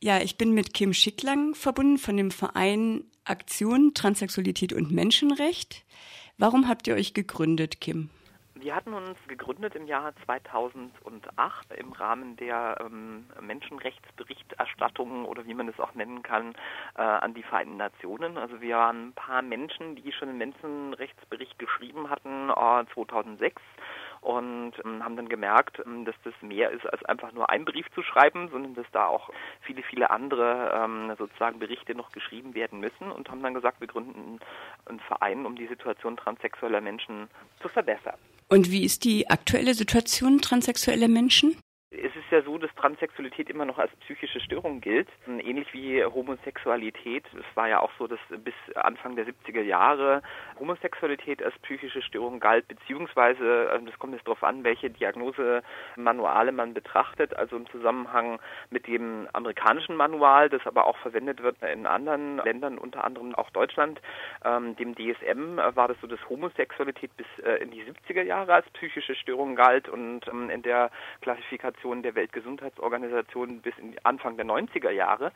Ja, ich bin mit Kim Schicklang verbunden von dem Verein Aktion Transsexualität und Menschenrecht. Warum habt ihr euch gegründet, Kim? Wir hatten uns gegründet im Jahr 2008 im Rahmen der ähm, Menschenrechtsberichterstattung oder wie man es auch nennen kann, äh, an die Vereinten Nationen. Also wir waren ein paar Menschen, die schon einen Menschenrechtsbericht geschrieben hatten, äh, 2006 und ähm, haben dann gemerkt, ähm, dass das mehr ist als einfach nur einen Brief zu schreiben, sondern dass da auch viele, viele andere ähm, sozusagen Berichte noch geschrieben werden müssen und haben dann gesagt, wir gründen einen Verein, um die Situation transsexueller Menschen zu verbessern. Und wie ist die aktuelle Situation transsexueller Menschen? Es ist ja so, dass Transsexualität immer noch als psychische Störung gilt, ähnlich wie Homosexualität. Es war ja auch so, dass bis Anfang der 70er Jahre Homosexualität als psychische Störung galt, beziehungsweise, ähm, das kommt jetzt darauf an, welche Diagnosemanuale man betrachtet, also im Zusammenhang mit dem amerikanischen Manual, das aber auch verwendet wird in anderen Ländern, unter anderem auch Deutschland, ähm, dem DSM war das so, dass Homosexualität bis äh, in die 70er Jahre als psychische Störung galt und ähm, in der Klassifikation Organisation der Weltgesundheitsorganisation bis in Anfang der 90er Jahre.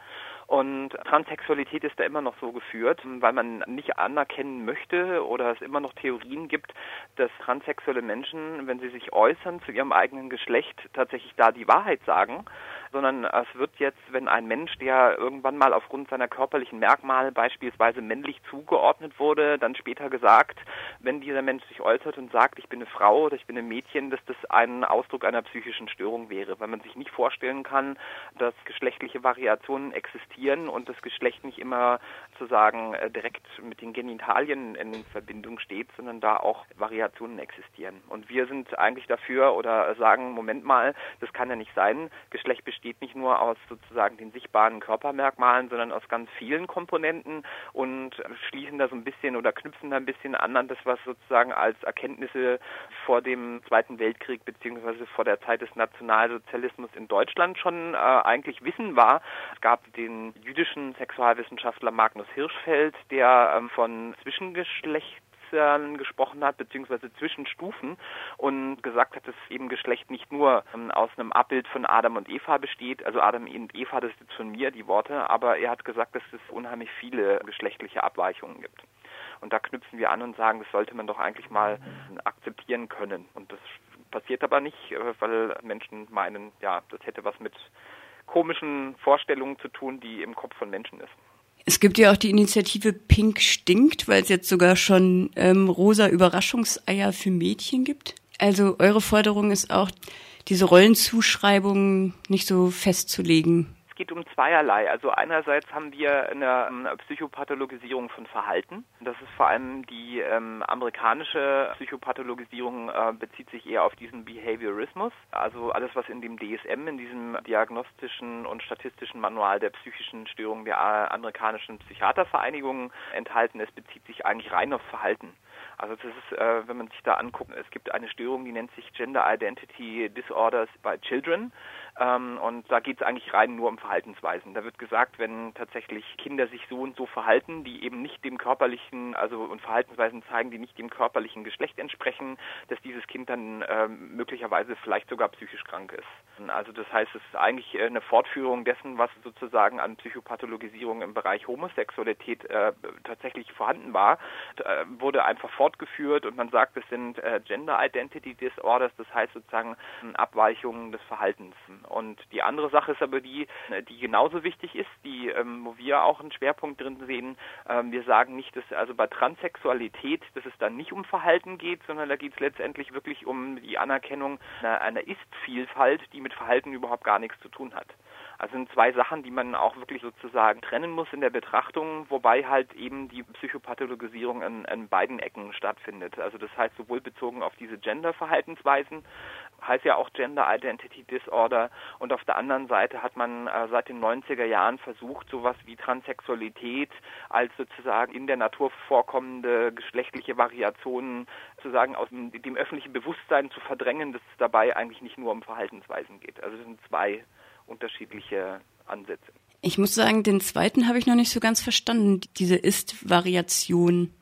Und Transsexualität ist da immer noch so geführt, weil man nicht anerkennen möchte oder es immer noch Theorien gibt, dass transsexuelle Menschen, wenn sie sich äußern zu ihrem eigenen Geschlecht, tatsächlich da die Wahrheit sagen sondern es wird jetzt, wenn ein Mensch, der irgendwann mal aufgrund seiner körperlichen Merkmale beispielsweise männlich zugeordnet wurde, dann später gesagt, wenn dieser Mensch sich äußert und sagt, ich bin eine Frau oder ich bin ein Mädchen, dass das ein Ausdruck einer psychischen Störung wäre, weil man sich nicht vorstellen kann, dass geschlechtliche Variationen existieren und das Geschlecht nicht immer sozusagen äh, direkt mit den Genitalien in Verbindung steht, sondern da auch Variationen existieren. Und wir sind eigentlich dafür oder sagen, Moment mal, das kann ja nicht sein. Geschlecht besteht nicht nur aus sozusagen den sichtbaren Körpermerkmalen, sondern aus ganz vielen Komponenten und schließen da so ein bisschen oder knüpfen da ein bisschen an an das, was sozusagen als Erkenntnisse vor dem Zweiten Weltkrieg beziehungsweise vor der Zeit des Nationalsozialismus in Deutschland schon äh, eigentlich Wissen war. Es gab den jüdischen Sexualwissenschaftler Magnus Hirschfeld, der ähm, von Zwischengeschlecht gesprochen hat, beziehungsweise Zwischenstufen und gesagt hat, dass eben Geschlecht nicht nur ähm, aus einem Abbild von Adam und Eva besteht, also Adam und Eva, das ist jetzt von mir die Worte, aber er hat gesagt, dass es unheimlich viele geschlechtliche Abweichungen gibt. Und da knüpfen wir an und sagen, das sollte man doch eigentlich mal akzeptieren können. Und das passiert aber nicht, äh, weil Menschen meinen, ja, das hätte was mit komischen Vorstellungen zu tun, die im Kopf von Menschen ist. Es gibt ja auch die Initiative Pink stinkt, weil es jetzt sogar schon ähm, rosa Überraschungseier für Mädchen gibt. Also eure Forderung ist auch, diese Rollenzuschreibungen nicht so festzulegen geht um zweierlei. Also einerseits haben wir eine, ähm, Psychopathologisierung von Verhalten. Das ist vor allem die ähm, amerikanische Psychopathologisierung äh, bezieht sich eher auf diesen Behaviorismus. Also alles, was in dem DSM, in diesem diagnostischen und statistischen Manual der psychischen Störungen der äh, amerikanischen Psychiatervereinigung enthalten ist, bezieht sich eigentlich rein auf Verhalten. Also das ist, äh, wenn man sich da anguckt, es gibt eine Störung, die nennt sich Gender Identity Disorders by Children. Ähm, und da geht es eigentlich rein nur um Verhaltensweisen. Da wird gesagt, wenn tatsächlich Kinder sich so und so verhalten, die eben nicht dem körperlichen, also und Verhaltensweisen zeigen, die nicht dem körperlichen Geschlecht entsprechen, dass dieses Kind dann äh, möglicherweise vielleicht sogar psychisch krank ist. Also das heißt, es ist eigentlich eine Fortführung dessen, was sozusagen an Psychopathologisierung im Bereich Homosexualität äh, tatsächlich vorhanden war, äh, wurde einfach fortgeführt und man sagt, es sind äh, Gender Identity Disorders, das heißt sozusagen Abweichungen des Verhaltens. Und die andere Sache ist aber die, die genauso wichtig ist, die, ähm, wo wir auch einen Schwerpunkt drin sehen. Ähm, wir sagen nicht, dass also bei Transsexualität, dass es dann nicht um Verhalten geht, sondern da geht es letztendlich wirklich um die Anerkennung einer, einer Ist-Vielfalt, die mit Verhalten überhaupt gar nichts zu tun hat. Also sind zwei Sachen, die man auch wirklich sozusagen trennen muss in der Betrachtung, wobei halt eben die Psychopathologisierung an, an beiden Ecken stattfindet. Also das heißt sowohl bezogen auf diese Gender-Verhaltensweisen, heißt ja auch Gender Identity Disorder und auf der anderen Seite hat man äh, seit den 90er Jahren versucht, sowas wie Transsexualität als sozusagen in der Natur vorkommende geschlechtliche Variationen sozusagen aus dem, dem öffentlichen Bewusstsein zu verdrängen, dass es dabei eigentlich nicht nur um Verhaltensweisen geht. Also das sind zwei unterschiedliche Ansätze. Ich muss sagen, den zweiten habe ich noch nicht so ganz verstanden, diese Ist-Variation.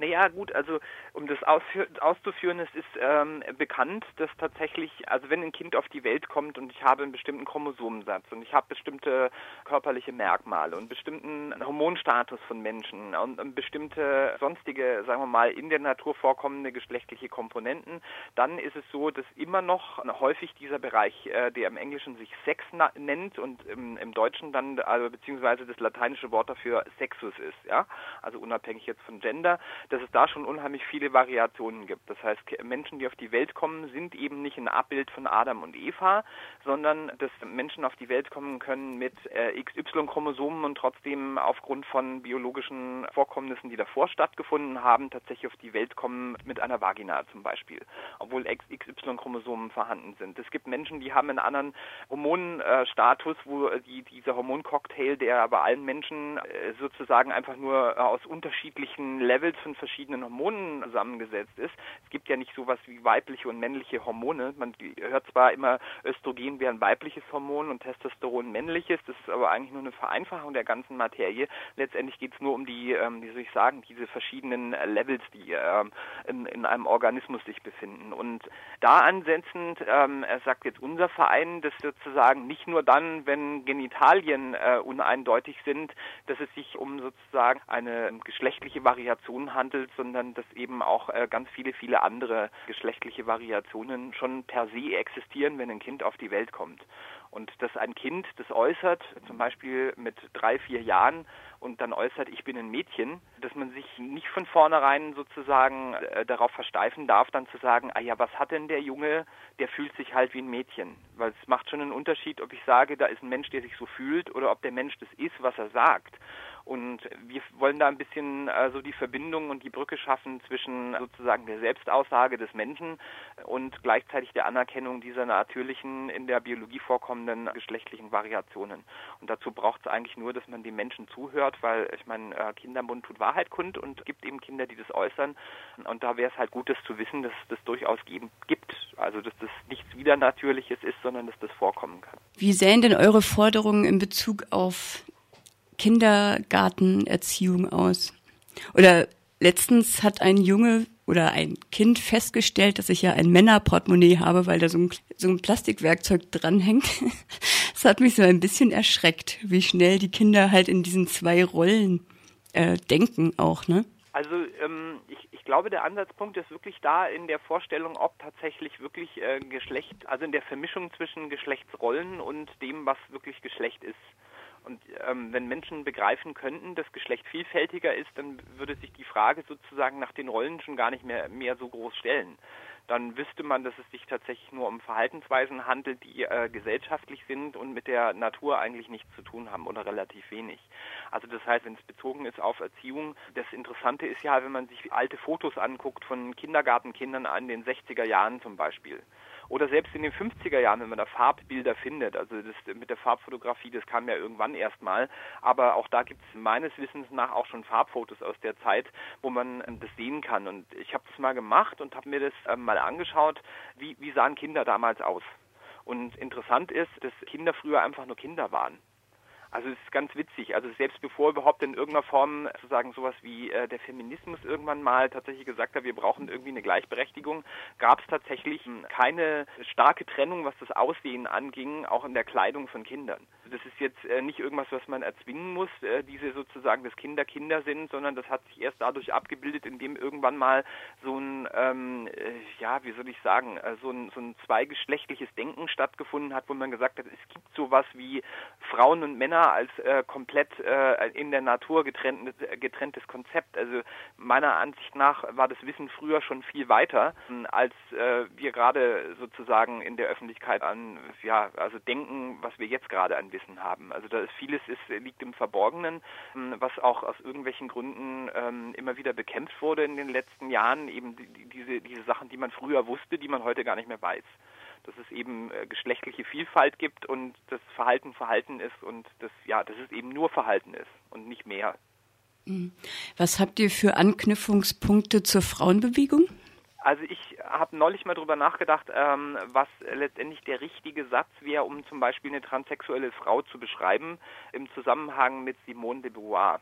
Naja, gut, also Um das auszuführen, es ist ähm, bekannt, dass tatsächlich, also wenn ein Kind auf die Welt kommt und ich habe einen bestimmten Chromosomensatz und ich habe bestimmte körperliche Merkmale und bestimmten Hormonstatus von Menschen und bestimmte sonstige, sagen wir mal, in der Natur vorkommende geschlechtliche Komponenten, dann ist es so, dass immer noch häufig dieser Bereich, äh, der im Englischen sich Sex nennt und im, im Deutschen dann, also beziehungsweise das lateinische Wort dafür Sexus ist, ja, also unabhängig jetzt von Gender, dass es da schon unheimlich viel viele Variationen gibt. Das heißt, Menschen, die auf die Welt kommen, sind eben nicht ein Abbild von Adam und Eva, sondern dass Menschen auf die Welt kommen können mit äh, XY-Chromosomen und trotzdem aufgrund von biologischen Vorkommnissen, die davor stattgefunden haben, tatsächlich auf die Welt kommen mit einer Vagina zum Beispiel, obwohl XY-Chromosomen vorhanden sind. Es gibt Menschen, die haben einen anderen Hormonstatus, wo die, dieser Hormoncocktail, der bei allen Menschen äh, sozusagen einfach nur aus unterschiedlichen Levels von verschiedenen Hormonen zusammengesetzt ist. Es gibt ja nicht sowas wie weibliche und männliche Hormone. Man hört zwar immer, Östrogen wäre ein weibliches Hormon und Testosteron männliches. Das ist aber eigentlich nur eine Vereinfachung der ganzen Materie. Letztendlich geht es nur um die, ähm, wie soll ich sagen, diese verschiedenen Levels, die ähm, in, in, einem Organismus sich befinden. Und da ansetzend, ähm, sagt jetzt unser Verein, dass sozusagen nicht nur dann, wenn Genitalien äh, uneindeutig sind, dass es sich um sozusagen eine geschlechtliche Variation handelt, sondern dass eben eben auch äh, ganz viele, viele andere geschlechtliche Variationen schon per se existieren, wenn ein Kind auf die Welt kommt. Und dass ein Kind das äußert, zum Beispiel mit drei, vier Jahren, und dann äußert, ich bin ein Mädchen, dass man sich nicht von vornherein sozusagen äh, darauf versteifen darf, dann zu sagen, ah ja, was hat denn der Junge, der fühlt sich halt wie ein Mädchen. Weil es macht schon einen Unterschied, ob ich sage, da ist ein Mensch, der sich so fühlt, oder ob der Mensch das ist, was er sagt. Und wir wollen da ein bisschen äh, so die Verbindung und die Brücke schaffen zwischen sozusagen der Selbstaussage des Menschen und gleichzeitig der Anerkennung dieser natürlichen, in der Biologie vorkommenden geschlechtlichen Variationen. Und dazu braucht es eigentlich nur, dass man den Menschen zuhört, weil ich meine, äh, Kindermund tut Wahrheit kund und gibt eben Kinder, die das äußern. Und da wäre es halt gut, das zu wissen, dass es das durchaus geben, gibt. Also dass das nichts Widernatürliches ist, sondern dass das vorkommen kann. Wie sähen denn eure Forderungen in Bezug auf Kindergartenerziehung aus? Oder letztens hat ein Junge oder ein Kind festgestellt, dass ich ja ein Männerportemonnaie habe, weil da so ein, so ein Plastikwerkzeug dranhängt. Das hat mich so ein bisschen erschreckt, wie schnell die Kinder halt in diesen zwei Rollen äh, denken auch, ne? Also ähm, ich, ich glaube, der Ansatzpunkt ist wirklich da in der Vorstellung, ob tatsächlich wirklich äh, Geschlecht, also in der Vermischung zwischen Geschlechtsrollen und dem, was wirklich Geschlecht ist. Und ähm, wenn Menschen begreifen könnten, dass Geschlecht vielfältiger ist, dann würde sich die Frage sozusagen nach den Rollen schon gar nicht mehr, mehr so groß stellen. Dann wüsste man, dass es sich tatsächlich nur um Verhaltensweisen handelt, die äh, gesellschaftlich sind und mit der Natur eigentlich nichts zu tun haben oder relativ wenig. Also das heißt, wenn es bezogen ist auf Erziehung, das Interessante ist ja, wenn man sich alte Fotos anguckt von Kindergartenkindern an den 60er Jahren zum Beispiel oder selbst in den 50er Jahren, wenn man da Farbbilder findet, also das mit der Farbfotografie, das kam ja irgendwann erstmal, aber auch da gibt es meines Wissens nach auch schon Farbfotos aus der Zeit, wo man ähm, das sehen kann. Und ich habe das mal gemacht und habe mir das ähm, mal angeschaut, wie, wie sahen Kinder damals aus. Und interessant ist, dass Kinder früher einfach nur Kinder waren. Also es ist ganz witzig. Also selbst bevor überhaupt in irgendeiner Form sozusagen sowas wie äh, der Feminismus irgendwann mal tatsächlich gesagt hat, wir brauchen irgendwie eine Gleichberechtigung, gab es tatsächlich keine starke Trennung, was das Aussehen anging, auch in der Kleidung von Kindern. Das ist jetzt äh, nicht irgendwas, was man erzwingen muss, äh, diese sozusagen, dass Kinder Kinder sind, sondern das hat sich erst dadurch abgebildet, indem irgendwann mal so ein, ähm, äh, ja, wie soll ich sagen, äh, so ein, so ein zweigeschlechtliches Denken stattgefunden hat, wo man gesagt hat, es gibt sowas wie Frauen und Männer als äh, komplett in der Natur getrennt, getrenntes Konzept. Also meiner Ansicht nach war das Wissen früher schon viel weiter, hm, als wir gerade sozusagen in der Öffentlichkeit an, ja, also denken, was wir jetzt gerade an Wissen haben. Also da ist vieles ist, liegt im Verborgenen, hm, was auch aus irgendwelchen Gründen ähm, immer wieder bekämpft wurde in den letzten Jahren, eben die, diese, diese Sachen, die man früher wusste, die man heute gar nicht mehr weiß dass es eben äh, geschlechtliche Vielfalt gibt und das Verhalten Verhalten ist und das ja, dass es eben nur Verhalten ist und nicht mehr. Mhm. Was habt ihr für Anknüpfungspunkte zur Frauenbewegung? Also ich habe neulich mal darüber nachgedacht, ähm, was letztendlich der richtige Satz wäre, um zum Beispiel eine transsexuelle Frau zu beschreiben, im Zusammenhang mit Simone de Beauvoir.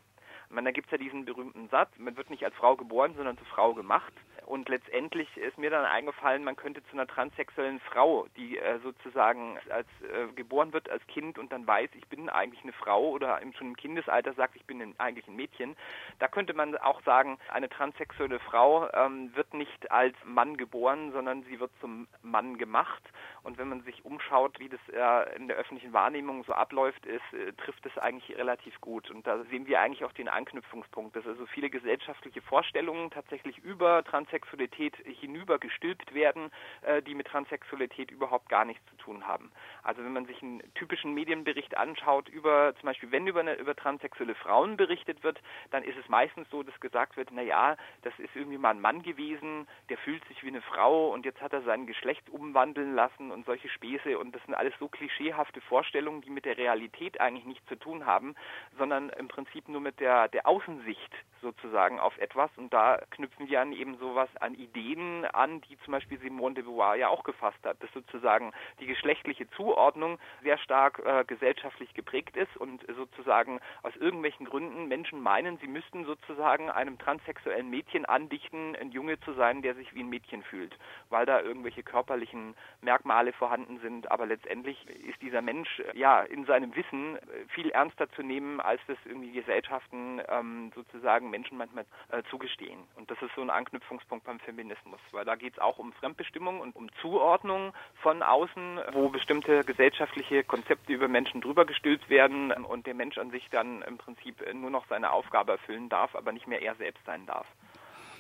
Ich meine, da gibt es ja diesen berühmten Satz, man wird nicht als Frau geboren, sondern zur Frau gemacht. Und letztendlich ist mir dann eingefallen, man könnte zu einer transsexuellen Frau, die äh, sozusagen als äh, geboren wird als Kind und dann weiß, ich bin eigentlich eine Frau oder schon im Kindesalter sagt, ich bin eigentlich ein Mädchen, da könnte man auch sagen, eine transsexuelle Frau ähm, wird nicht als Mann geboren, sondern sie wird zum Mann gemacht. Und wenn man sich umschaut, wie das äh, in der öffentlichen Wahrnehmung so abläuft, ist, äh, trifft es eigentlich relativ gut. Und da sehen wir eigentlich auch den Anknüpfungspunkt, dass also viele gesellschaftliche Vorstellungen tatsächlich über Transsexualität hinüber gestülpt werden, äh, die mit Transsexualität überhaupt gar nichts zu tun haben. Also wenn man sich einen typischen Medienbericht anschaut über zum Beispiel, wenn über, eine, über transsexuelle Frauen berichtet wird, dann ist es meistens so, dass gesagt wird, na ja, das ist irgendwie mal ein Mann gewesen, der fühlt sich wie eine Frau und jetzt hat er sein Geschlecht umwandeln lassen und solche Späße und das sind alles so klischeehafte Vorstellungen, die mit der Realität eigentlich nichts zu tun haben, sondern im Prinzip nur mit der, der Außensicht sozusagen auf etwas und da knüpfen wir an eben sowas an Ideen an, die zum Beispiel Simone de Beauvoir ja auch gefasst hat, dass sozusagen die geschlechtliche Zuordnung sehr stark äh, gesellschaftlich geprägt ist und sozusagen aus irgendwelchen Gründen Menschen meinen, sie müssten sozusagen einem transsexuellen Mädchen andichten, ein Junge zu sein, der sich wie ein Mädchen fühlt, weil da irgendwelche körperlichen Merkmale vorhanden sind, aber letztendlich ist dieser Mensch ja in seinem Wissen viel ernster zu nehmen, als das irgendwie Gesellschaften ähm, sozusagen sagen Menschen manchmal äh, zugestehen. Und das ist so ein Anknüpfungspunkt beim Feminismus, weil da geht es auch um Fremdbestimmung und um Zuordnung von außen, wo bestimmte gesellschaftliche Konzepte über Menschen drüber gestülpt werden und der Mensch an sich dann im Prinzip nur noch seine Aufgabe erfüllen darf, aber nicht mehr er selbst sein darf.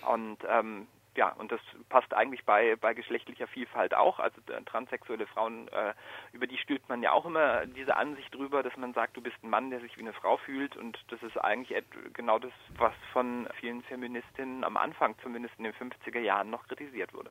Und ähm, ja, und das passt eigentlich bei, bei geschlechtlicher Vielfalt auch. Also äh, transsexuelle Frauen, äh, über die stülpt man ja auch immer diese Ansicht drüber, dass man sagt, du bist ein Mann, der sich wie eine Frau fühlt. Und das ist eigentlich genau das, was von vielen Feministinnen am Anfang, zumindest in den 50er Jahren, noch kritisiert wurde.